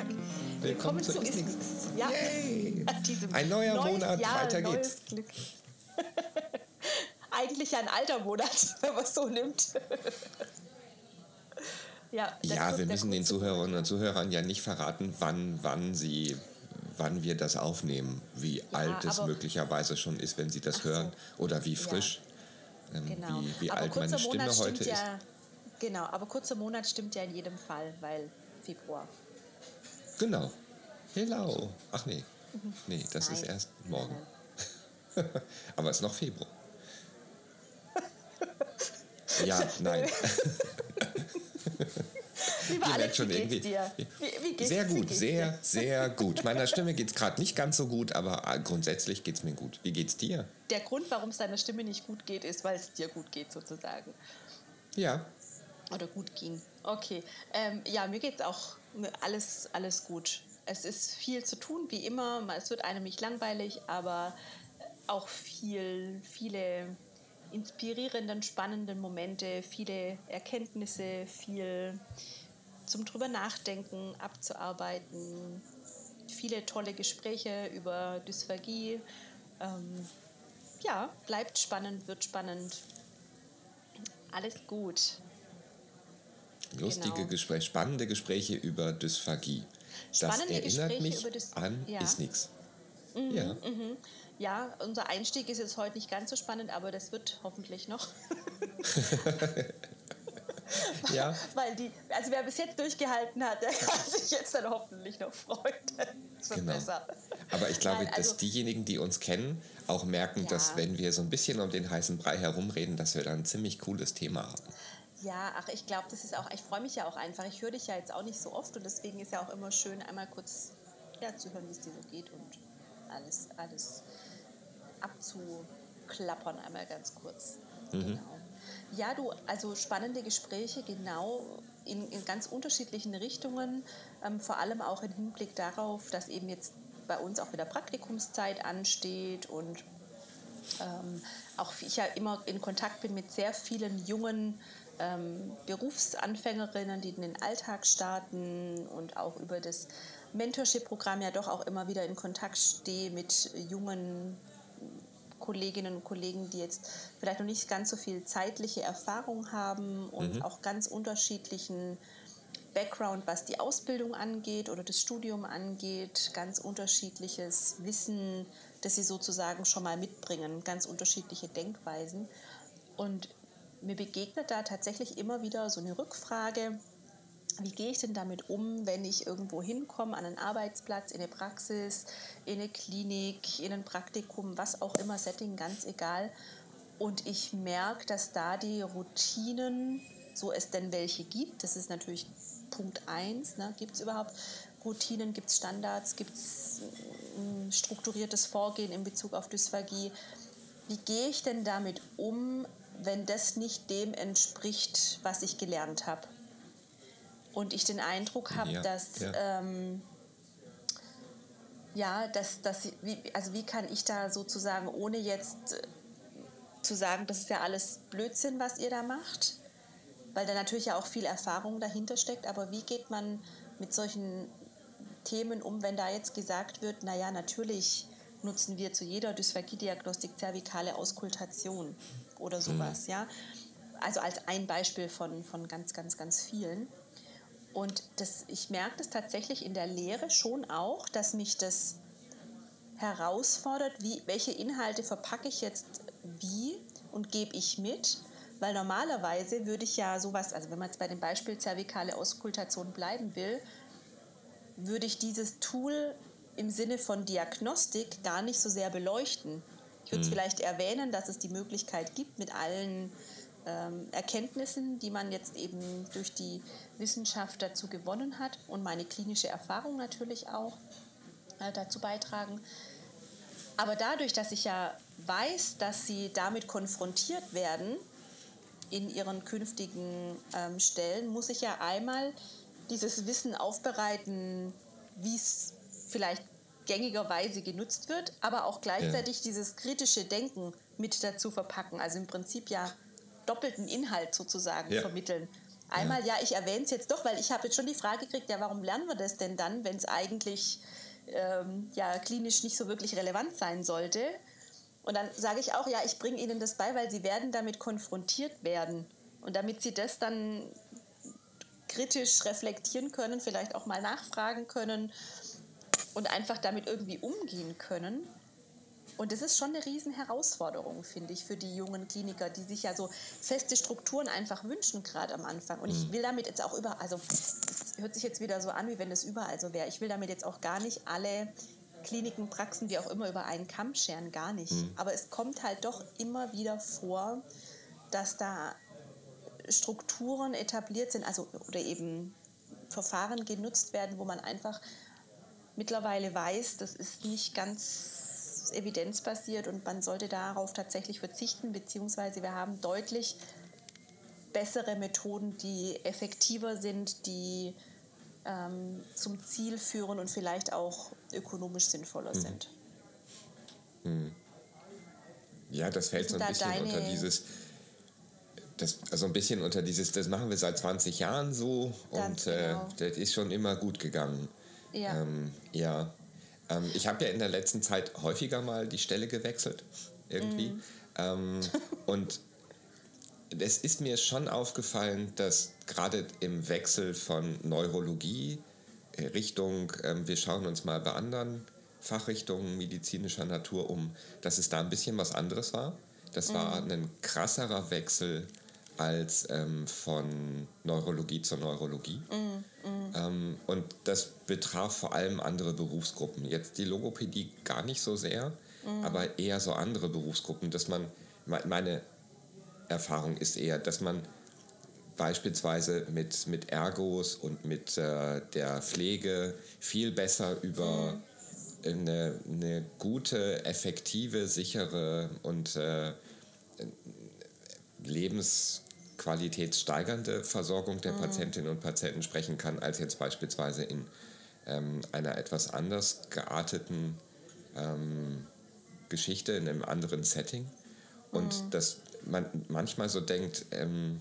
Tag. Willkommen, Willkommen zu, zu Ist Nix. Ja, Yay. Ein neuer Monat, Jahr, weiter geht's. Eigentlich ein alter Monat, wenn man es so nimmt. ja, ja wir müssen den Zuhörerinnen und Zuhörern ja nicht verraten, wann, wann sie wann wir das aufnehmen, wie ja, alt es möglicherweise schon ist, wenn sie das so. hören, oder wie frisch, ja. ähm, genau. wie, wie alt meine Stimme heute ist. Genau, aber kurzer Monat stimmt ja in jedem Fall, weil Februar. Genau. Hello. Ach nee. Nee, das Nein. ist erst morgen. aber es ist noch Februar. ja, nein. Lieber Ihr Alex, schon wie geht's dir? Wie, wie geht's, sehr gut, sehr, sehr gut. Meiner Stimme geht es gerade nicht ganz so gut, aber äh, grundsätzlich geht es mir gut. Wie geht's dir? Der Grund, warum es deiner Stimme nicht gut geht, ist, weil es dir gut geht, sozusagen. Ja. Oder gut ging. Okay. Ähm, ja, mir geht es auch alles, alles gut. Es ist viel zu tun, wie immer. Es wird einem nicht langweilig, aber auch viel, viele inspirierenden, spannenden Momente, viele Erkenntnisse, viel zum drüber nachdenken, abzuarbeiten, viele tolle Gespräche über Dysphagie. Ähm, ja, bleibt spannend, wird spannend. Alles gut. Lustige genau. Gespräche, spannende Gespräche über Dysphagie. Spannende das erinnert Gespräche mich über Dys an ja. ist nichts. Mhm, ja. Mhm. ja, unser Einstieg ist jetzt heute nicht ganz so spannend, aber das wird hoffentlich noch. ja. Weil die, also wer bis jetzt durchgehalten hat, der kann sich jetzt dann hoffentlich noch freuen. genau. Besser. Aber ich glaube, Nein, also, dass diejenigen, die uns kennen, auch merken, ja. dass wenn wir so ein bisschen um den heißen Brei herumreden, dass wir dann ein ziemlich cooles Thema haben. Ja, ach, ich glaube, das ist auch, ich freue mich ja auch einfach. Ich höre dich ja jetzt auch nicht so oft und deswegen ist ja auch immer schön, einmal kurz ja, zu hören, wie es dir so geht und alles, alles abzuklappern, einmal ganz kurz. Mhm. Genau. Ja, du, also spannende Gespräche, genau in, in ganz unterschiedlichen Richtungen, ähm, vor allem auch im Hinblick darauf, dass eben jetzt bei uns auch wieder Praktikumszeit ansteht und ähm, auch ich ja immer in Kontakt bin mit sehr vielen jungen ähm, Berufsanfängerinnen, die in den Alltag starten und auch über das Mentorship-Programm ja doch auch immer wieder in Kontakt stehe mit jungen Kolleginnen und Kollegen, die jetzt vielleicht noch nicht ganz so viel zeitliche Erfahrung haben und mhm. auch ganz unterschiedlichen Background, was die Ausbildung angeht oder das Studium angeht, ganz unterschiedliches Wissen, das sie sozusagen schon mal mitbringen, ganz unterschiedliche Denkweisen. Und mir begegnet da tatsächlich immer wieder so eine Rückfrage, wie gehe ich denn damit um, wenn ich irgendwo hinkomme, an einen Arbeitsplatz, in eine Praxis, in eine Klinik, in ein Praktikum, was auch immer, Setting, ganz egal. Und ich merke, dass da die Routinen, so es denn welche gibt, das ist natürlich Punkt 1, ne, gibt es überhaupt Routinen, gibt es Standards, gibt es ein strukturiertes Vorgehen in Bezug auf Dysphagie. Wie gehe ich denn damit um, wenn das nicht dem entspricht, was ich gelernt habe? und ich den Eindruck habe, ja, dass ja. Ähm, ja, dass, dass wie, also wie kann ich da sozusagen, ohne jetzt äh, zu sagen, das ist ja alles Blödsinn, was ihr da macht, weil da natürlich ja auch viel Erfahrung dahinter steckt, aber wie geht man mit solchen Themen um, wenn da jetzt gesagt wird, naja, natürlich nutzen wir zu jeder Dysphagie-Diagnostik zervikale Auskultation oder sowas, mhm. ja. Also als ein Beispiel von, von ganz, ganz, ganz vielen. Und das, ich merke das tatsächlich in der Lehre schon auch, dass mich das herausfordert, wie, welche Inhalte verpacke ich jetzt wie und gebe ich mit. Weil normalerweise würde ich ja sowas, also wenn man jetzt bei dem Beispiel zervikale Auskultation bleiben will, würde ich dieses Tool im Sinne von Diagnostik gar nicht so sehr beleuchten. Ich würde mhm. vielleicht erwähnen, dass es die Möglichkeit gibt, mit allen ähm, Erkenntnissen, die man jetzt eben durch die Wissenschaft dazu gewonnen hat und meine klinische Erfahrung natürlich auch äh, dazu beitragen. Aber dadurch, dass ich ja weiß, dass sie damit konfrontiert werden in ihren künftigen ähm, Stellen, muss ich ja einmal dieses Wissen aufbereiten, wie es vielleicht gängigerweise genutzt wird, aber auch gleichzeitig ja. dieses kritische Denken mit dazu verpacken. Also im Prinzip ja doppelten Inhalt sozusagen ja. vermitteln. Einmal, ja, ja ich erwähne es jetzt doch, weil ich habe jetzt schon die Frage gekriegt, ja, warum lernen wir das denn dann, wenn es eigentlich ähm, ja, klinisch nicht so wirklich relevant sein sollte? Und dann sage ich auch, ja, ich bringe Ihnen das bei, weil Sie werden damit konfrontiert werden. Und damit Sie das dann kritisch reflektieren können, vielleicht auch mal nachfragen können und einfach damit irgendwie umgehen können. Und das ist schon eine riesen Herausforderung, finde ich, für die jungen Kliniker, die sich ja so feste Strukturen einfach wünschen, gerade am Anfang. Und ich mhm. will damit jetzt auch über, also es hört sich jetzt wieder so an, wie wenn es überall so wäre. Ich will damit jetzt auch gar nicht alle Kliniken, Praxen, wie auch immer, über einen Kamm scheren, gar nicht. Mhm. Aber es kommt halt doch immer wieder vor, dass da Strukturen etabliert sind, also oder eben Verfahren genutzt werden, wo man einfach mittlerweile weiß, das ist nicht ganz evidenzbasiert und man sollte darauf tatsächlich verzichten, beziehungsweise wir haben deutlich bessere Methoden, die effektiver sind, die ähm, zum Ziel führen und vielleicht auch ökonomisch sinnvoller mhm. sind. Mhm. Ja, das fällt so ein bisschen unter dieses, das, also ein bisschen unter dieses, das machen wir seit 20 Jahren so und äh, genau. äh, das ist schon immer gut gegangen. Ja. Ähm, ja. Ähm, ich habe ja in der letzten Zeit häufiger mal die Stelle gewechselt, irgendwie. Mm. Ähm, und es ist mir schon aufgefallen, dass gerade im Wechsel von Neurologie äh, Richtung, ähm, wir schauen uns mal bei anderen Fachrichtungen medizinischer Natur um, dass es da ein bisschen was anderes war. Das war mhm. ein krasserer Wechsel als ähm, von Neurologie zur Neurologie. Mm, mm. Ähm, und das betraf vor allem andere Berufsgruppen. Jetzt die Logopädie gar nicht so sehr, mm. aber eher so andere Berufsgruppen, dass man, meine Erfahrung ist eher, dass man beispielsweise mit, mit Ergos und mit äh, der Pflege viel besser über mm. eine, eine gute, effektive, sichere und äh, lebens qualitätssteigernde Versorgung der mhm. Patientinnen und Patienten sprechen kann, als jetzt beispielsweise in ähm, einer etwas anders gearteten ähm, Geschichte, in einem anderen Setting. Und mhm. dass man manchmal so denkt, ähm,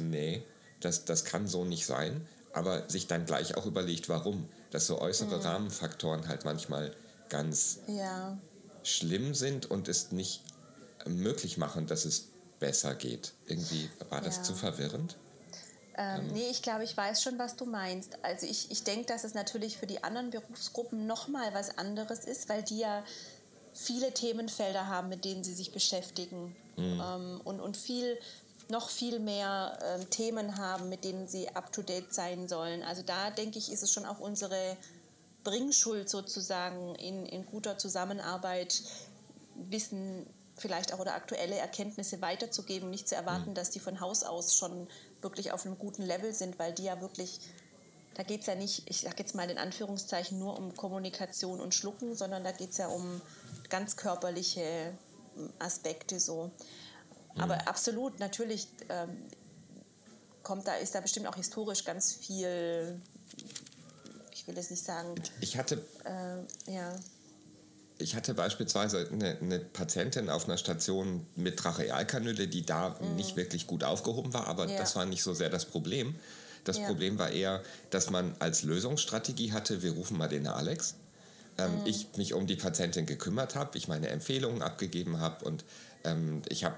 nee, das, das kann so nicht sein, aber sich dann gleich auch überlegt, warum. Dass so äußere mhm. Rahmenfaktoren halt manchmal ganz ja. schlimm sind und es nicht möglich machen, dass es besser geht. Irgendwie war das ja. zu verwirrend? Ähm, ähm. Nee, ich glaube, ich weiß schon, was du meinst. Also ich, ich denke, dass es natürlich für die anderen Berufsgruppen nochmal was anderes ist, weil die ja viele Themenfelder haben, mit denen sie sich beschäftigen mhm. ähm, und, und viel, noch viel mehr ähm, Themen haben, mit denen sie up-to-date sein sollen. Also da denke ich, ist es schon auch unsere Bringschuld sozusagen in, in guter Zusammenarbeit, Wissen vielleicht auch oder aktuelle Erkenntnisse weiterzugeben, nicht zu erwarten, mhm. dass die von Haus aus schon wirklich auf einem guten Level sind, weil die ja wirklich, da geht es ja nicht, ich sage jetzt mal in Anführungszeichen, nur um Kommunikation und Schlucken, sondern da geht es ja um ganz körperliche Aspekte so. Mhm. Aber absolut, natürlich ähm, kommt da, ist da bestimmt auch historisch ganz viel, ich will es nicht sagen. Ich hatte. Äh, ja ich hatte beispielsweise eine, eine, Patientin auf einer Station mit Trachealkanüle, die da mhm. nicht wirklich gut aufgehoben war, aber ja. das war nicht so sehr das Problem. Das ja. Problem war eher, dass man als Lösungsstrategie hatte, wir rufen mal den Alex. Ähm, mhm. Ich mich um die Patientin gekümmert habe, ich meine Empfehlungen abgegeben habe und ähm, ich habe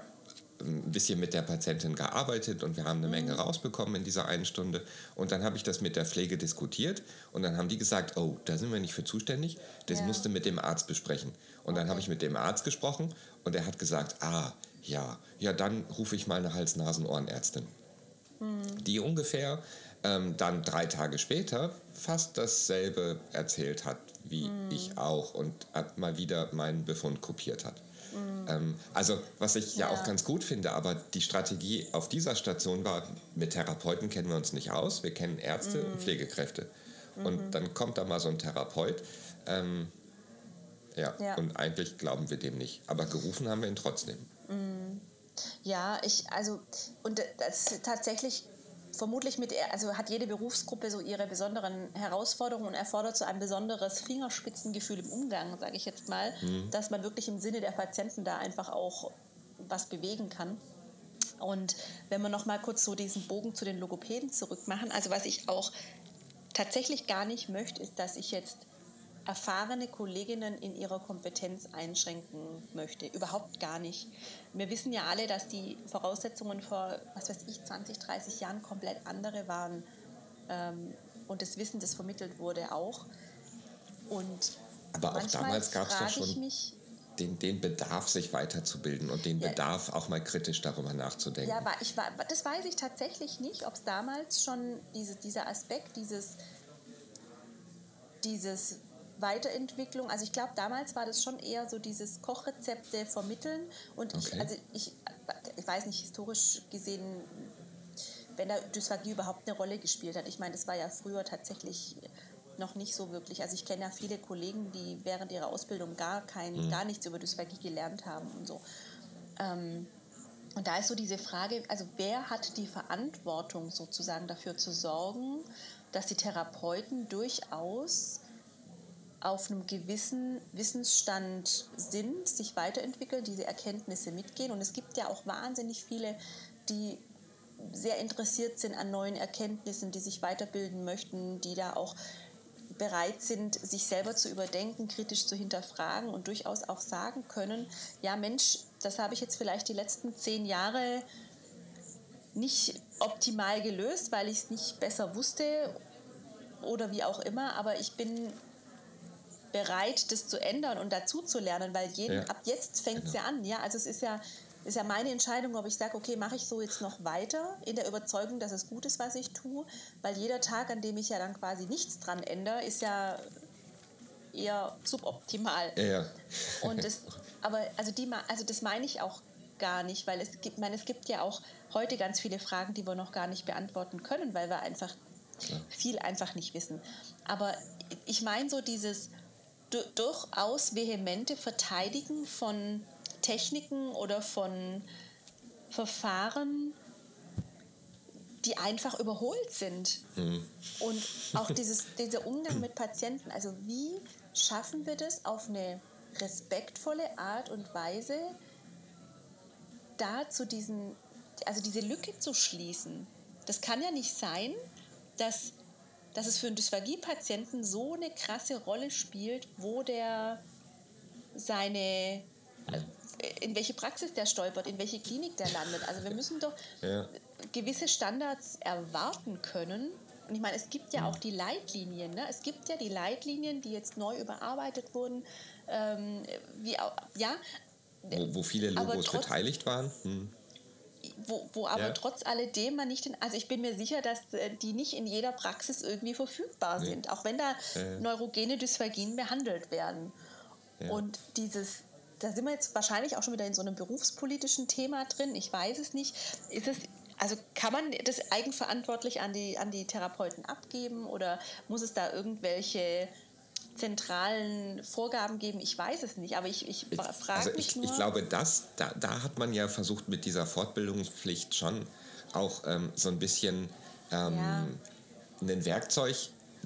ein bisschen mit der Patientin gearbeitet und wir haben eine Menge mhm. rausbekommen in dieser einen Stunde. Und dann habe ich das mit der Pflege diskutiert und dann haben die gesagt, oh, da sind wir nicht für zuständig, das ja. musste mit dem Arzt besprechen. Und okay. dann habe ich mit dem Arzt gesprochen und er hat gesagt, ah, ja, ja, dann rufe ich mal eine Hals-Nasen-Ohrenärztin. Mhm. Die ungefähr ähm, dann drei Tage später fast dasselbe erzählt hat, wie mhm. ich auch und mal wieder meinen Befund kopiert hat. Mhm. Ähm, also was ich ja. ja. auch ganz gut finde, aber die Strategie auf dieser Station war, mit Therapeuten kennen wir uns nicht aus, wir kennen Ärzte mhm. und Pflegekräfte. Und mhm. dann kommt da mal so ein Therapeut. Ähm, ja, ja, und eigentlich glauben wir dem nicht. Aber gerufen haben wir ihn trotzdem. Mhm. Ja, ich, also, und das tatsächlich vermutlich mit, also hat jede Berufsgruppe so ihre besonderen Herausforderungen und erfordert so ein besonderes Fingerspitzengefühl im Umgang, sage ich jetzt mal, mhm. dass man wirklich im Sinne der Patienten da einfach auch was bewegen kann. Und wenn wir noch mal kurz so diesen Bogen zu den Logopäden zurückmachen, also was ich auch tatsächlich gar nicht möchte, ist, dass ich jetzt erfahrene Kolleginnen in ihrer Kompetenz einschränken möchte. Überhaupt gar nicht. Wir wissen ja alle, dass die Voraussetzungen vor, was weiß ich, 20, 30 Jahren komplett andere waren. Ähm, und das Wissen, das vermittelt wurde, auch. Und Aber auch damals gab es doch schon den, den Bedarf, sich weiterzubilden und den ja, Bedarf, auch mal kritisch darüber nachzudenken. Ja, ich, das weiß ich tatsächlich nicht, ob es damals schon diese, dieser Aspekt, dieses, dieses Weiterentwicklung. Also ich glaube, damals war das schon eher so dieses Kochrezepte vermitteln. Und okay. ich, also ich, ich weiß nicht, historisch gesehen, wenn da Dysphagie überhaupt eine Rolle gespielt hat. Ich meine, das war ja früher tatsächlich noch nicht so wirklich. Also ich kenne ja viele Kollegen, die während ihrer Ausbildung gar kein, mhm. gar nichts über Dysphagie gelernt haben und so. Ähm, und da ist so diese Frage, also wer hat die Verantwortung sozusagen dafür zu sorgen, dass die Therapeuten durchaus auf einem gewissen Wissensstand sind, sich weiterentwickeln, diese Erkenntnisse mitgehen. Und es gibt ja auch wahnsinnig viele, die sehr interessiert sind an neuen Erkenntnissen, die sich weiterbilden möchten, die da auch bereit sind, sich selber zu überdenken, kritisch zu hinterfragen und durchaus auch sagen können, ja Mensch, das habe ich jetzt vielleicht die letzten zehn Jahre nicht optimal gelöst, weil ich es nicht besser wusste oder wie auch immer, aber ich bin bereit, das zu ändern und dazu zu lernen, weil jeden, ja. ab jetzt fängt es genau. ja an. Ja? Also es ist ja, ist ja meine Entscheidung, ob ich sage, okay, mache ich so jetzt noch weiter, in der Überzeugung, dass es gut ist, was ich tue, weil jeder Tag, an dem ich ja dann quasi nichts dran ändere, ist ja eher suboptimal. Ja. Und das, aber also, die, also das meine ich auch gar nicht, weil es gibt, meine, es gibt ja auch heute ganz viele Fragen, die wir noch gar nicht beantworten können, weil wir einfach Klar. viel einfach nicht wissen. Aber ich meine so dieses, durchaus vehemente Verteidigen von Techniken oder von Verfahren, die einfach überholt sind. Mhm. Und auch dieses, dieser Umgang mit Patienten. Also wie schaffen wir das auf eine respektvolle Art und Weise, da zu diesen, also diese Lücke zu schließen. Das kann ja nicht sein, dass dass es für einen Dysphagie-Patienten so eine krasse Rolle spielt, wo der seine, in welche Praxis der stolpert, in welche Klinik der landet. Also wir müssen doch ja. gewisse Standards erwarten können. Und ich meine, es gibt ja auch die Leitlinien. Ne? Es gibt ja die Leitlinien, die jetzt neu überarbeitet wurden. Ähm, wie ja, wo, wo viele Logos beteiligt waren. Hm wo, wo aber ja. trotz alledem man nicht, in, also ich bin mir sicher, dass äh, die nicht in jeder Praxis irgendwie verfügbar nee. sind, auch wenn da ja. neurogene Dysphagien behandelt werden. Ja. Und dieses, da sind wir jetzt wahrscheinlich auch schon wieder in so einem berufspolitischen Thema drin, ich weiß es nicht. Ist es, also kann man das eigenverantwortlich an die, an die Therapeuten abgeben oder muss es da irgendwelche zentralen Vorgaben geben? Ich weiß es nicht, aber ich, ich frage also mich ich, nur. Ich glaube, das, da, da hat man ja versucht mit dieser Fortbildungspflicht schon auch ähm, so ein bisschen ähm, ja. ein Werkzeug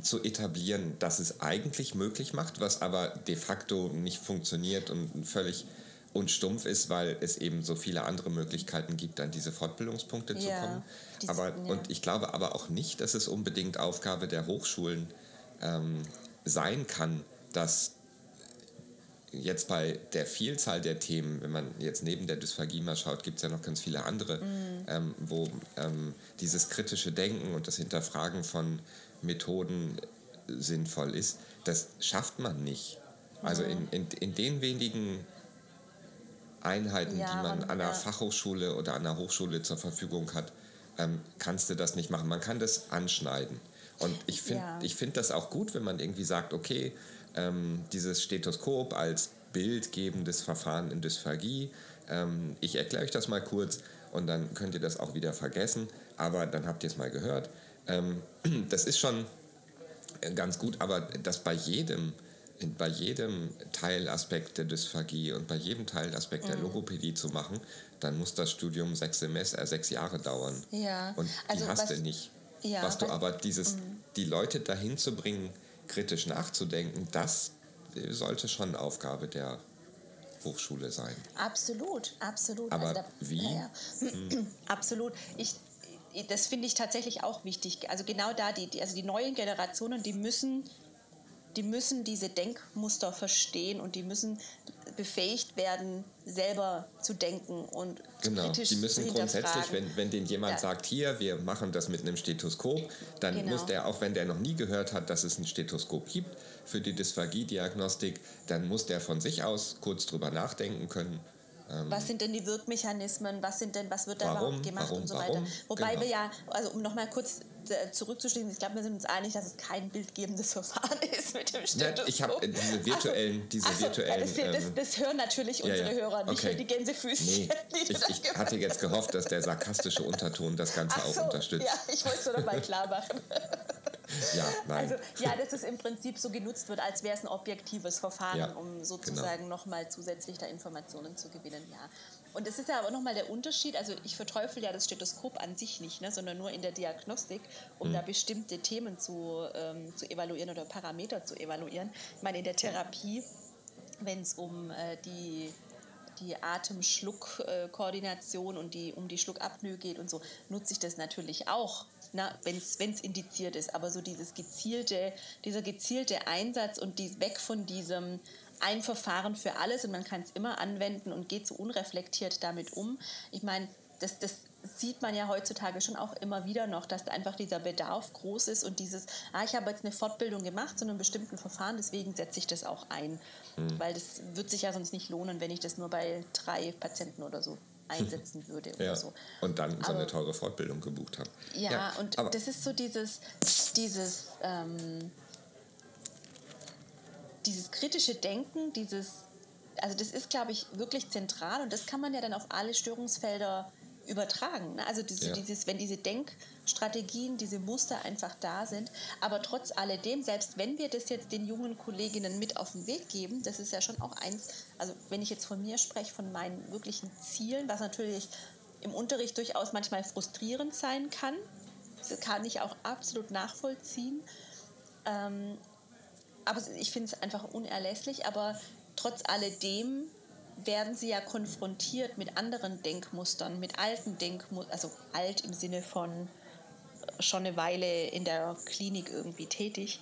zu etablieren, das es eigentlich möglich macht, was aber de facto nicht funktioniert und völlig und stumpf ist, weil es eben so viele andere Möglichkeiten gibt, an diese Fortbildungspunkte ja, zu kommen. aber, ja. Und ich glaube aber auch nicht, dass es unbedingt Aufgabe der Hochschulen ähm, sein kann, dass jetzt bei der Vielzahl der Themen, wenn man jetzt neben der Dysphagie mal schaut, gibt es ja noch ganz viele andere, mhm. ähm, wo ähm, dieses kritische Denken und das Hinterfragen von Methoden sinnvoll ist, das schafft man nicht. Also in, in, in den wenigen Einheiten, ja, die man an einer. Fachhochschule oder an einer Hochschule zur Verfügung hat, ähm, kannst du das nicht machen. Man kann das anschneiden. Und ich finde ja. find das auch gut, wenn man irgendwie sagt, okay, ähm, dieses Stethoskop als bildgebendes Verfahren in Dysphagie, ähm, ich erkläre euch das mal kurz und dann könnt ihr das auch wieder vergessen, aber dann habt ihr es mal gehört. Ähm, das ist schon ganz gut, aber das bei jedem, bei jedem Teilaspekt der Dysphagie und bei jedem Teilaspekt mhm. der Logopädie zu machen, dann muss das Studium sechs Semester, äh, sechs Jahre dauern. Ja. Und die also hast du nicht. Ja, was du aber dieses, mhm. die Leute dahin zu bringen, kritisch nachzudenken, das sollte schon Aufgabe der Hochschule sein. Absolut, absolut. Aber also da, wie? Ja, hm. absolut. Ich, das finde ich tatsächlich auch wichtig. Also genau da, die, die, also die neuen Generationen, die müssen, die müssen diese Denkmuster verstehen und die müssen befähigt werden, selber zu denken und genau. kritisch die müssen zu grundsätzlich, wenn, wenn denen jemand ja. sagt, hier, wir machen das mit einem Stethoskop, dann genau. muss der, auch wenn der noch nie gehört hat, dass es ein Stethoskop gibt für die Dysphagie-Diagnostik, dann muss der von sich aus kurz drüber nachdenken können ähm, was sind denn die Wirkmechanismen? Was sind denn, was wird da überhaupt gemacht warum, und so weiter? Warum? Wobei genau. wir ja, also um nochmal kurz zurückzuschließen, ich glaube, wir sind uns einig, dass es kein bildgebendes Verfahren ist mit dem Stethoskop. Ja, ich habe diese virtuellen, so, diese so, virtuellen. Ja, das, das, das, hören natürlich unsere ja, ja. Hörer, nicht okay. die Gänsefüßchen. Nee, ich, ich hatte jetzt gehofft, dass der sarkastische Unterton das Ganze auch unterstützt. Ja, ich wollte es nur noch mal klar machen. Ja, nein. Also, ja, dass es im Prinzip so genutzt wird, als wäre es ein objektives Verfahren, um sozusagen genau. nochmal zusätzlich da Informationen zu gewinnen. Ja. Und das ist ja aber nochmal der Unterschied. Also ich verteufel ja das Stethoskop an sich nicht, ne, sondern nur in der Diagnostik, um mhm. da bestimmte Themen zu, ähm, zu evaluieren oder Parameter zu evaluieren. Ich meine, in der Therapie, wenn es um äh, die die Atem-Schluck-Koordination und die, um die Schluckapnoe geht und so, nutze ich das natürlich auch wenn es indiziert ist, aber so dieses gezielte, dieser gezielte Einsatz und die, weg von diesem ein Verfahren für alles und man kann es immer anwenden und geht so unreflektiert damit um. Ich meine, das, das sieht man ja heutzutage schon auch immer wieder noch, dass da einfach dieser Bedarf groß ist und dieses, ah, ich habe jetzt eine Fortbildung gemacht zu einem bestimmten Verfahren, deswegen setze ich das auch ein. Mhm. Weil das wird sich ja sonst nicht lohnen, wenn ich das nur bei drei Patienten oder so einsetzen würde oder ja. so. Und dann so eine teure Fortbildung gebucht habe. Ja, ja, und das ist so dieses, dieses, ähm, dieses kritische Denken, dieses, also das ist, glaube ich, wirklich zentral und das kann man ja dann auf alle Störungsfelder übertragen. Ne? Also diese, ja. dieses, wenn diese Denkstrategien, diese Muster einfach da sind, aber trotz alledem, selbst wenn wir das jetzt den jungen Kolleginnen mit auf den Weg geben, das ist ja schon auch eins, also wenn ich jetzt von mir spreche, von meinen wirklichen Zielen, was natürlich im Unterricht durchaus manchmal frustrierend sein kann, das kann ich auch absolut nachvollziehen. Ähm, aber ich finde es einfach unerlässlich, aber trotz alledem werden sie ja konfrontiert mit anderen Denkmustern, mit alten Denkmustern, also alt im Sinne von äh, schon eine Weile in der Klinik irgendwie tätig.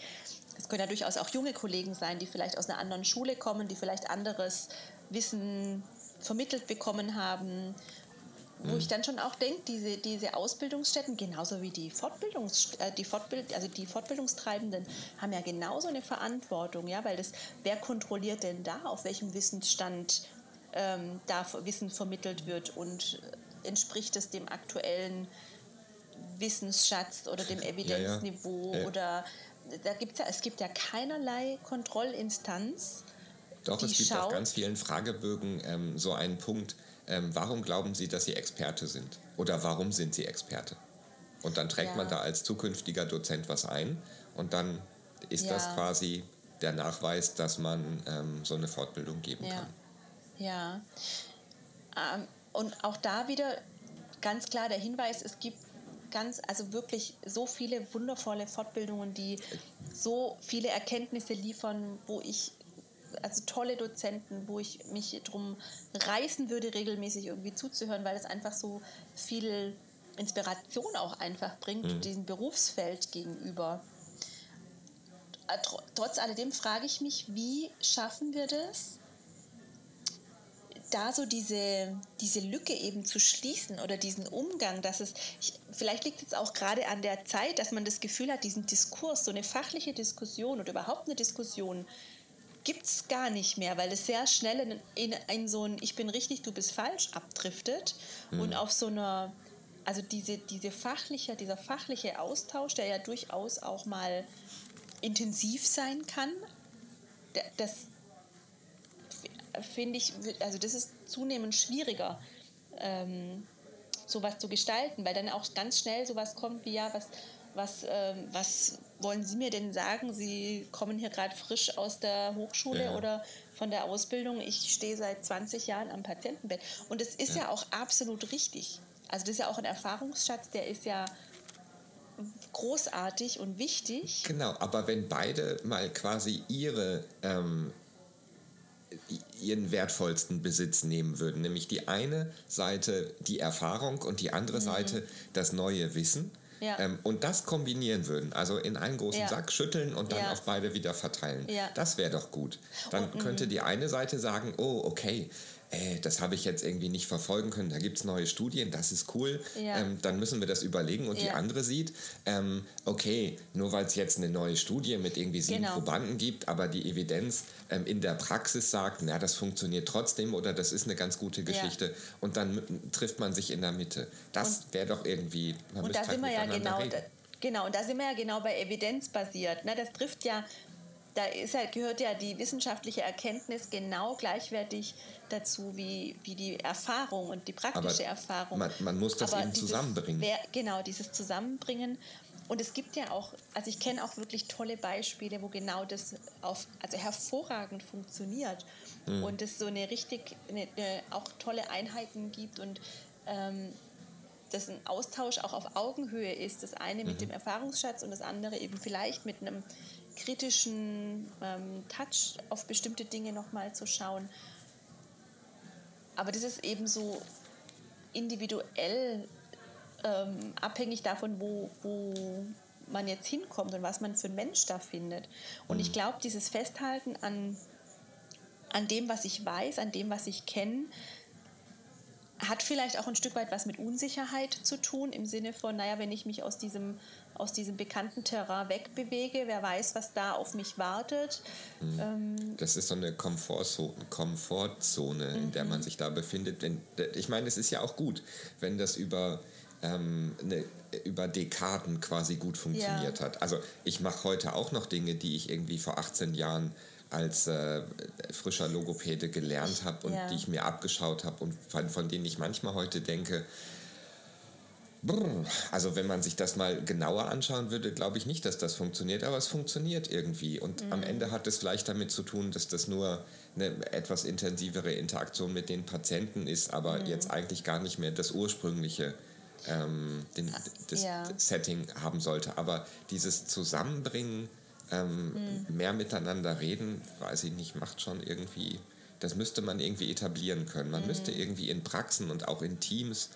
Es können ja durchaus auch junge Kollegen sein, die vielleicht aus einer anderen Schule kommen, die vielleicht anderes Wissen vermittelt bekommen haben, wo mhm. ich dann schon auch denke, diese, diese Ausbildungsstätten, genauso wie die, Fortbildungs, äh, die, Fortbild, also die Fortbildungstreibenden, haben ja genauso eine Verantwortung, ja, weil das, wer kontrolliert denn da, auf welchem Wissensstand ähm, da Wissen vermittelt wird und äh, entspricht es dem aktuellen Wissensschatz oder dem Evidenzniveau ja, ja. oder da gibt's ja, es gibt ja keinerlei Kontrollinstanz. Doch, es gibt auf ganz vielen Fragebögen ähm, so einen Punkt, ähm, warum glauben Sie, dass Sie Experte sind? Oder warum sind Sie Experte? Und dann trägt ja. man da als zukünftiger Dozent was ein und dann ist ja. das quasi der Nachweis, dass man ähm, so eine Fortbildung geben ja. kann. Ja. Ähm, und auch da wieder ganz klar der Hinweis, es gibt ganz, also wirklich so viele wundervolle Fortbildungen, die so viele Erkenntnisse liefern, wo ich, also tolle Dozenten, wo ich mich drum reißen würde, regelmäßig irgendwie zuzuhören, weil es einfach so viel Inspiration auch einfach bringt, mhm. diesem Berufsfeld gegenüber. Äh, trotz alledem frage ich mich, wie schaffen wir das, da so diese, diese Lücke eben zu schließen oder diesen Umgang, dass es, ich, vielleicht liegt es jetzt auch gerade an der Zeit, dass man das Gefühl hat, diesen Diskurs, so eine fachliche Diskussion oder überhaupt eine Diskussion gibt es gar nicht mehr, weil es sehr schnell in, in, in, so ein Ich bin richtig, du bist falsch abdriftet mhm. und auf so einer, also diese, diese fachliche, dieser fachliche Austausch, der ja durchaus auch mal intensiv sein kann, das, finde ich, also das ist zunehmend schwieriger, ähm, sowas zu gestalten, weil dann auch ganz schnell sowas kommt wie, ja, was, was, ähm, was wollen Sie mir denn sagen? Sie kommen hier gerade frisch aus der Hochschule ja. oder von der Ausbildung. Ich stehe seit 20 Jahren am Patientenbett. Und das ist ja. ja auch absolut richtig. Also das ist ja auch ein Erfahrungsschatz, der ist ja großartig und wichtig. Genau, aber wenn beide mal quasi ihre ähm, ihren wertvollsten Besitz nehmen würden. Nämlich die eine Seite die Erfahrung und die andere mhm. Seite das neue Wissen. Ja. Ähm, und das kombinieren würden, also in einen großen ja. Sack schütteln und dann ja. auf beide wieder verteilen. Das wäre doch gut. Dann und, könnte mhm. die eine Seite sagen, oh, okay, äh, das habe ich jetzt irgendwie nicht verfolgen können, da gibt es neue Studien, das ist cool, ja. ähm, dann müssen wir das überlegen und ja. die andere sieht, ähm, okay, nur weil es jetzt eine neue Studie mit irgendwie sieben genau. Probanden gibt, aber die Evidenz ähm, in der Praxis sagt, na, das funktioniert trotzdem oder das ist eine ganz gute Geschichte ja. und dann trifft man sich in der Mitte. Das wäre doch irgendwie, man und da halt sind wir ja genau, da, genau, und da sind wir ja genau bei evidenzbasiert. Ne? Das trifft ja da ist halt, gehört ja die wissenschaftliche Erkenntnis genau gleichwertig dazu wie, wie die Erfahrung und die praktische Aber Erfahrung. Man, man, muss das Aber eben dieses, zusammenbringen. Wer, genau, dieses Zusammenbringen. Und es gibt ja auch, also ich kenne auch wirklich tolle Beispiele, wo genau das auf, also hervorragend funktioniert mhm. und es so eine richtig, eine, eine, auch tolle Einheiten gibt und ähm, dass ein Austausch auch auf Augenhöhe ist. Das eine mit mhm. dem Erfahrungsschatz und das andere eben vielleicht mit einem kritischen ähm, Touch auf bestimmte Dinge nochmal zu schauen. Aber das ist eben so individuell ähm, abhängig davon, wo, wo man jetzt hinkommt und was man für ein Mensch da findet. Und mhm. ich glaube, dieses Festhalten an, an dem, was ich weiß, an dem, was ich kenne, hat vielleicht auch ein Stück weit was mit Unsicherheit zu tun, im Sinne von, naja, wenn ich mich aus diesem aus diesem bekannten Terrain wegbewege. Wer weiß, was da auf mich wartet. Mhm. Ähm das ist so eine Komfortzone, Komfortzone mhm. in der man mhm. sich da befindet. Ich meine, es ist ja auch gut, wenn das über ähm, eine, über Dekaden quasi gut funktioniert ja. hat. Also ich mache heute auch noch Dinge, die ich irgendwie vor 18 Jahren als äh, frischer Logopäde gelernt habe und ja. die ich mir abgeschaut habe und von, von, denen ich manchmal heute denke, also wenn man sich das mal genauer anschauen würde, glaube ich nicht, dass das funktioniert, aber es funktioniert irgendwie. Und mhm. am Ende hat es vielleicht damit zu tun, dass das nur eine etwas intensivere Interaktion mit den Patienten ist, aber mhm. jetzt eigentlich gar nicht mehr das ursprüngliche ähm, den, das ja. Setting haben sollte. Aber dieses Zusammenbringen, ähm, mhm. mehr miteinander reden, weiß ich nicht, macht schon irgendwie, das müsste man irgendwie etablieren können. Man müsste mhm. irgendwie in Praxen und auch in Teams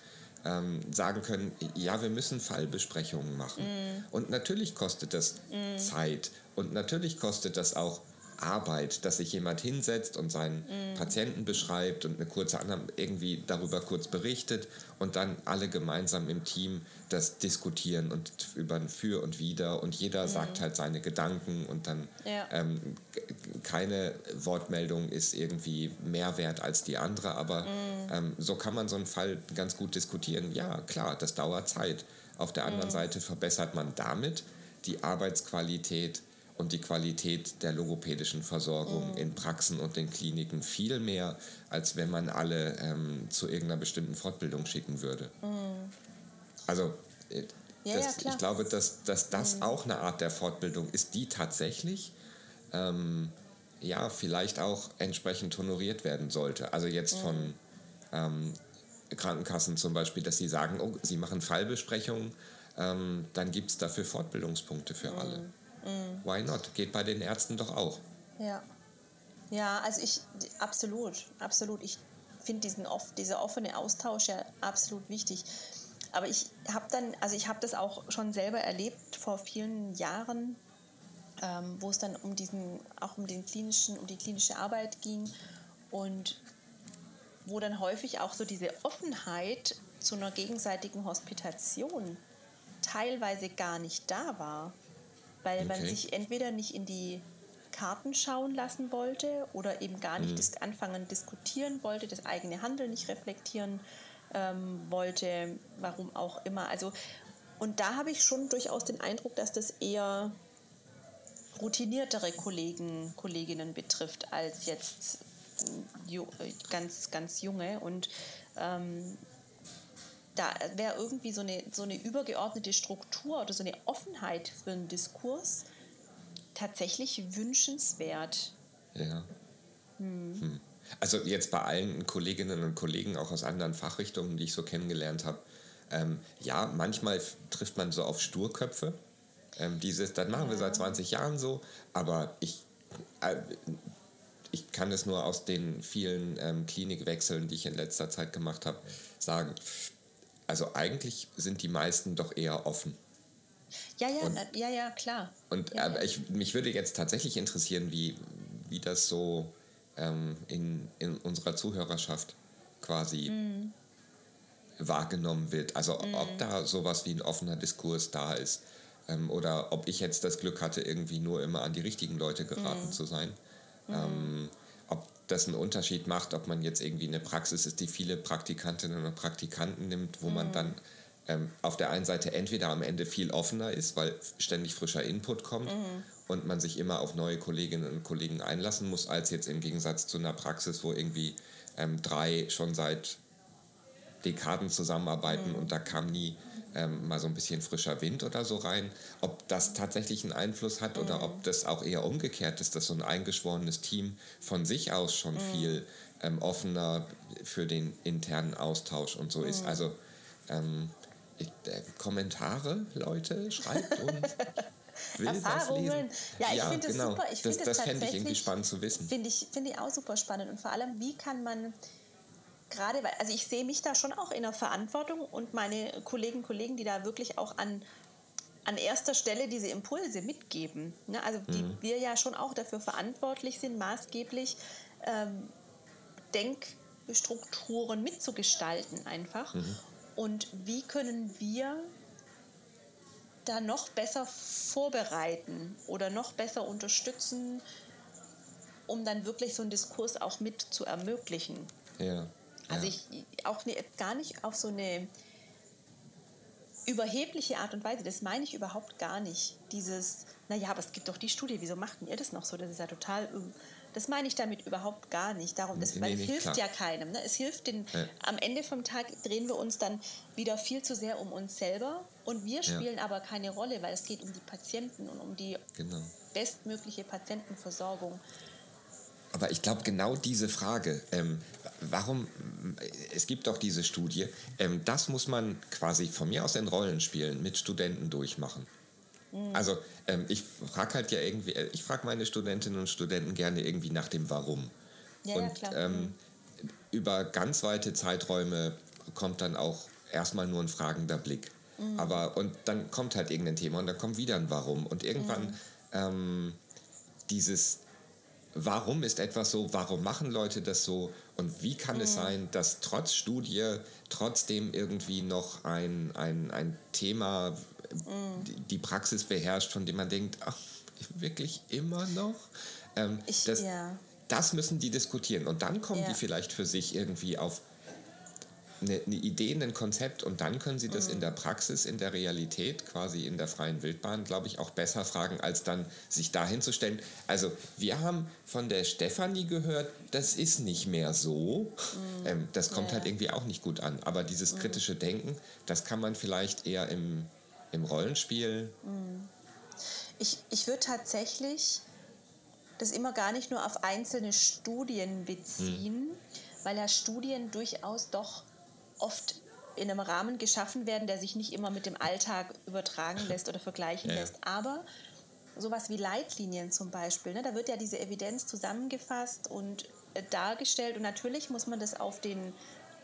ähm, sagen können, ja, wir müssen Fallbesprechungen machen. Mm. Und natürlich kostet das mm. Zeit und natürlich kostet das auch Arbeit, dass sich jemand hinsetzt und seinen mm. Patienten beschreibt und eine kurze Annahme irgendwie darüber kurz berichtet und dann alle gemeinsam im Team das diskutieren und über ein Für und Wider und jeder mm. sagt halt seine Gedanken und dann ja. ähm, keine Wortmeldung ist irgendwie mehr wert als die andere, aber mm. ähm, so kann man so einen Fall ganz gut diskutieren. Ja, klar, das dauert Zeit. Auf der anderen mm. Seite verbessert man damit die Arbeitsqualität und die Qualität der logopädischen Versorgung mhm. in Praxen und in Kliniken viel mehr, als wenn man alle ähm, zu irgendeiner bestimmten Fortbildung schicken würde. Mhm. Also äh, ja, das, ja, ich glaube, dass, dass das mhm. auch eine Art der Fortbildung ist, die tatsächlich ähm, ja vielleicht auch entsprechend honoriert werden sollte. Also jetzt von mhm. ähm, Krankenkassen zum Beispiel, dass sie sagen, oh, sie machen Fallbesprechungen, ähm, dann gibt es dafür Fortbildungspunkte für alle. Mhm. Why not? Geht bei den Ärzten doch auch. Ja. Ja, also ich, absolut, absolut. Ich finde diesen off, dieser offene Austausch ja absolut wichtig. Aber ich habe dann, also ich habe das auch schon selber erlebt vor vielen Jahren, ähm, wo es dann um diesen, auch um den klinischen, um die klinische Arbeit ging und wo dann häufig auch so diese Offenheit zu einer gegenseitigen Hospitation teilweise gar nicht da war weil okay. man sich entweder nicht in die Karten schauen lassen wollte oder eben gar nicht mhm. das anfangen diskutieren wollte, das eigene Handeln nicht reflektieren ähm, wollte, warum auch immer. Also und da habe ich schon durchaus den Eindruck, dass das eher routiniertere Kollegen, Kolleginnen betrifft als jetzt äh, ganz, ganz junge. Und ähm, da wäre irgendwie so eine, so eine übergeordnete Struktur oder so eine Offenheit für einen Diskurs tatsächlich wünschenswert. Ja. Hm. Hm. Also jetzt bei allen Kolleginnen und Kollegen auch aus anderen Fachrichtungen, die ich so kennengelernt habe, ähm, ja, manchmal trifft man so auf Sturköpfe. Ähm, dieses, das machen wir seit 20 Jahren so, aber ich, äh, ich kann es nur aus den vielen ähm, Klinikwechseln, die ich in letzter Zeit gemacht habe, sagen. Also eigentlich sind die meisten doch eher offen. Ja, ja, und, ja, ja, klar. Und ja, aber ich, mich würde jetzt tatsächlich interessieren, wie, wie das so ähm, in, in unserer Zuhörerschaft quasi mm. wahrgenommen wird. Also mm. ob da sowas wie ein offener Diskurs da ist. Ähm, oder ob ich jetzt das Glück hatte, irgendwie nur immer an die richtigen Leute geraten mm. zu sein. Ähm, ob das einen Unterschied macht, ob man jetzt irgendwie eine Praxis ist, die viele Praktikantinnen und Praktikanten nimmt, wo man dann ähm, auf der einen Seite entweder am Ende viel offener ist, weil ständig frischer Input kommt mhm. und man sich immer auf neue Kolleginnen und Kollegen einlassen muss, als jetzt im Gegensatz zu einer Praxis, wo irgendwie ähm, drei schon seit Dekaden zusammenarbeiten mhm. und da kam nie ähm, mal so ein bisschen frischer Wind oder so rein. Ob das tatsächlich einen Einfluss hat mhm. oder ob das auch eher umgekehrt ist, dass so ein eingeschworenes Team von sich aus schon mhm. viel ähm, offener für den internen Austausch und so ist. Mhm. Also ähm, äh, Kommentare, Leute, schreibt uns. Erfahrungen. Ja, ich ja, finde das genau. super. Ich das, das fände ich irgendwie spannend zu wissen. Finde ich, find ich auch super spannend. Und vor allem, wie kann man gerade, weil, also ich sehe mich da schon auch in der Verantwortung und meine Kollegen und Kollegen, die da wirklich auch an, an erster Stelle diese Impulse mitgeben. Ne? Also die mhm. wir ja schon auch dafür verantwortlich sind, maßgeblich ähm, Denkstrukturen mitzugestalten einfach. Mhm. Und wie können wir da noch besser vorbereiten oder noch besser unterstützen, um dann wirklich so einen Diskurs auch mit zu ermöglichen. Ja. Also ich auch ne, gar nicht auf so eine überhebliche Art und Weise, das meine ich überhaupt gar nicht. Dieses, naja, aber es gibt doch die Studie, wieso machten ihr das noch so? Das ist ja total das meine ich damit überhaupt gar nicht. Darum, das, nee, weil nee, es hilft klar. ja keinem. Ne? Es hilft den, ja. am Ende vom Tag drehen wir uns dann wieder viel zu sehr um uns selber und wir spielen ja. aber keine Rolle, weil es geht um die Patienten und um die genau. bestmögliche Patientenversorgung. Aber ich glaube, genau diese Frage, ähm, warum, es gibt doch diese Studie, ähm, das muss man quasi von mir aus in Rollenspielen mit Studenten durchmachen. Mhm. Also ähm, ich frage halt ja irgendwie, äh, ich frage meine Studentinnen und Studenten gerne irgendwie nach dem Warum. Ja, und ja, ähm, mhm. über ganz weite Zeiträume kommt dann auch erstmal nur ein fragender Blick. Mhm. Aber und dann kommt halt irgendein Thema und dann kommt wieder ein Warum. Und irgendwann mhm. ähm, dieses Warum ist etwas so, warum machen Leute das so und wie kann es mhm. sein, dass trotz Studie trotzdem irgendwie noch ein, ein, ein Thema mm. die Praxis beherrscht, von dem man denkt, ach, wirklich immer noch? Ähm, ich, das, ja. das müssen die diskutieren. Und dann kommen ja. die vielleicht für sich irgendwie auf eine, eine, Idee, ein Konzept und dann können sie das mhm. in der Praxis, in der Realität, quasi in der freien Wildbahn, glaube ich, auch besser fragen, als dann sich dahin zu stellen. Also wir haben von der Stefanie gehört, das ist nicht mehr so. Mhm. Ähm, das kommt ja. halt irgendwie auch nicht gut an. Aber dieses mhm. kritische Denken, das kann man vielleicht eher im im Rollenspiel? Ich, ich würde tatsächlich das immer gar nicht nur auf einzelne Studien beziehen, hm. weil ja Studien durchaus doch oft in einem Rahmen geschaffen werden, der sich nicht immer mit dem Alltag übertragen lässt oder vergleichen ja. lässt. Aber sowas wie Leitlinien zum Beispiel, ne, da wird ja diese Evidenz zusammengefasst und äh, dargestellt und natürlich muss man das auf den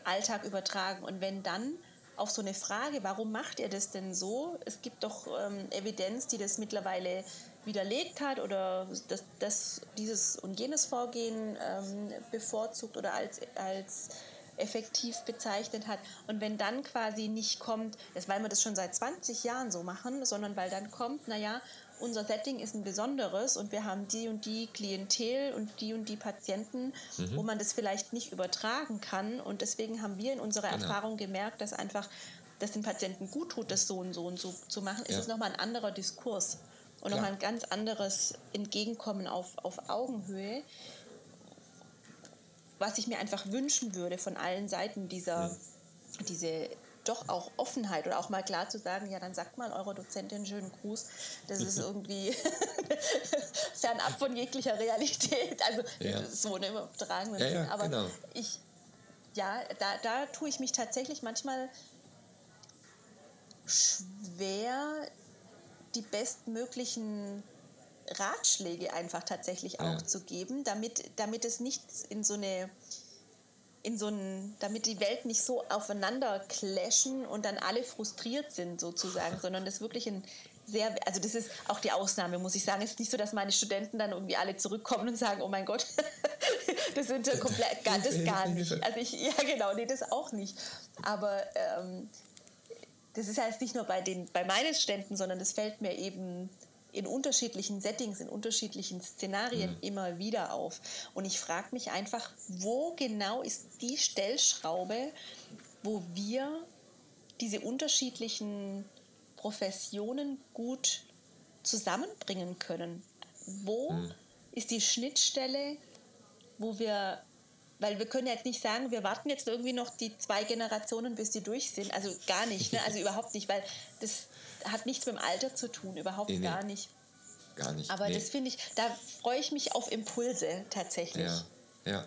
Alltag übertragen. Und wenn dann auf so eine Frage, warum macht ihr das denn so? Es gibt doch ähm, Evidenz, die das mittlerweile widerlegt hat oder das, das dieses und jenes Vorgehen ähm, bevorzugt oder als, als effektiv bezeichnet hat. Und wenn dann quasi nicht kommt, das, weil wir das schon seit 20 Jahren so machen, sondern weil dann kommt, naja, unser Setting ist ein besonderes und wir haben die und die Klientel und die und die Patienten, mhm. wo man das vielleicht nicht übertragen kann. Und deswegen haben wir in unserer genau. Erfahrung gemerkt, dass einfach dass den Patienten gut tut, das so und so und so zu machen, ja. ist es nochmal ein anderer Diskurs und nochmal ein ganz anderes Entgegenkommen auf, auf Augenhöhe, was ich mir einfach wünschen würde von allen Seiten dieser, mhm. diese doch auch Offenheit oder auch mal klar zu sagen, ja, dann sagt mal eurer Dozentin schönen Gruß. Das ist irgendwie fernab von jeglicher Realität. Also ja. so eine übertragenen ja, ja, Aber genau. ich, ja, da, da tue ich mich tatsächlich manchmal schwer, die bestmöglichen Ratschläge einfach tatsächlich auch ja. zu geben, damit, damit es nicht in so eine in so ein, damit die Welt nicht so aufeinander clashen und dann alle frustriert sind sozusagen, sondern das wirklich ein sehr, also das ist auch die Ausnahme, muss ich sagen. Es ist nicht so, dass meine Studenten dann irgendwie alle zurückkommen und sagen, oh mein Gott, das sind ja komplett, gar, das gar nicht. Also ich, ja genau, nee, das auch nicht. Aber ähm, das ist heißt nicht nur bei, den, bei meinen Studenten, sondern das fällt mir eben in unterschiedlichen Settings, in unterschiedlichen Szenarien mhm. immer wieder auf. Und ich frage mich einfach, wo genau ist die Stellschraube, wo wir diese unterschiedlichen Professionen gut zusammenbringen können? Wo mhm. ist die Schnittstelle, wo wir, weil wir können jetzt nicht sagen, wir warten jetzt irgendwie noch die zwei Generationen, bis die durch sind. Also gar nicht, ne? also überhaupt nicht, weil das hat nichts mit dem Alter zu tun, überhaupt nee, gar nicht. Gar nicht. Aber nee. das finde ich, da freue ich mich auf Impulse tatsächlich. Ja, ja.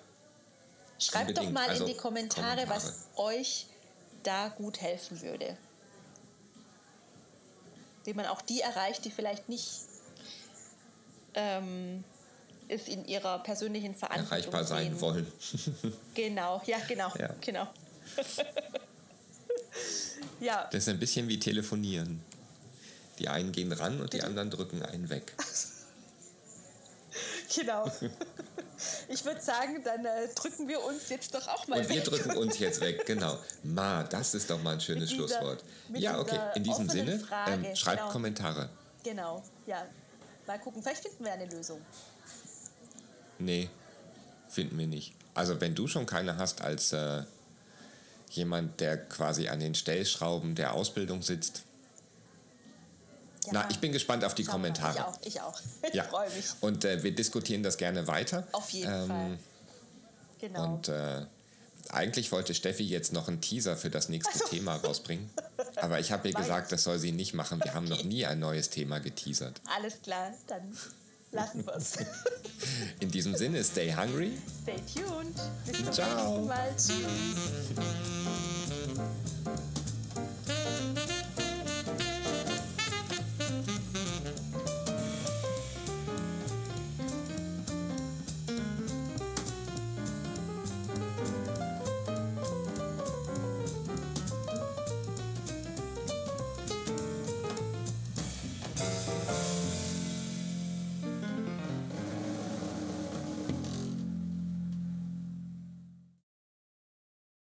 Schreibt Unbedingt. doch mal also, in die Kommentare, Kommentare, was euch da gut helfen würde. Wie man auch die erreicht, die vielleicht nicht ähm, es in ihrer persönlichen Verantwortung erreichbar sein sehen. wollen. genau, ja, genau, ja. genau. ja. Das ist ein bisschen wie telefonieren. Die einen gehen ran und die anderen drücken einen weg. genau. Ich würde sagen, dann äh, drücken wir uns jetzt doch auch mal und weg. Und wir drücken uns jetzt weg, genau. Ma, das ist doch mal ein schönes dieser, Schlusswort. Ja, okay, in diesem Sinne, ähm, schreibt genau. Kommentare. Genau, ja. Mal gucken, vielleicht finden wir eine Lösung. Nee, finden wir nicht. Also wenn du schon keine hast als äh, jemand, der quasi an den Stellschrauben der Ausbildung sitzt, ja. Na, ich bin gespannt auf die Kommentare. Ich auch, ich auch. Ich ja. freue mich. Und äh, wir diskutieren das gerne weiter. Auf jeden ähm, Fall. Genau. Und äh, eigentlich wollte Steffi jetzt noch einen Teaser für das nächste also. Thema rausbringen. Aber ich habe ihr gesagt, das soll sie nicht machen. Wir okay. haben noch nie ein neues Thema geteasert. Alles klar, dann lassen wir es. In diesem Sinne, stay hungry. Stay tuned. Bis zum Ciao. nächsten Mal. Tschüss.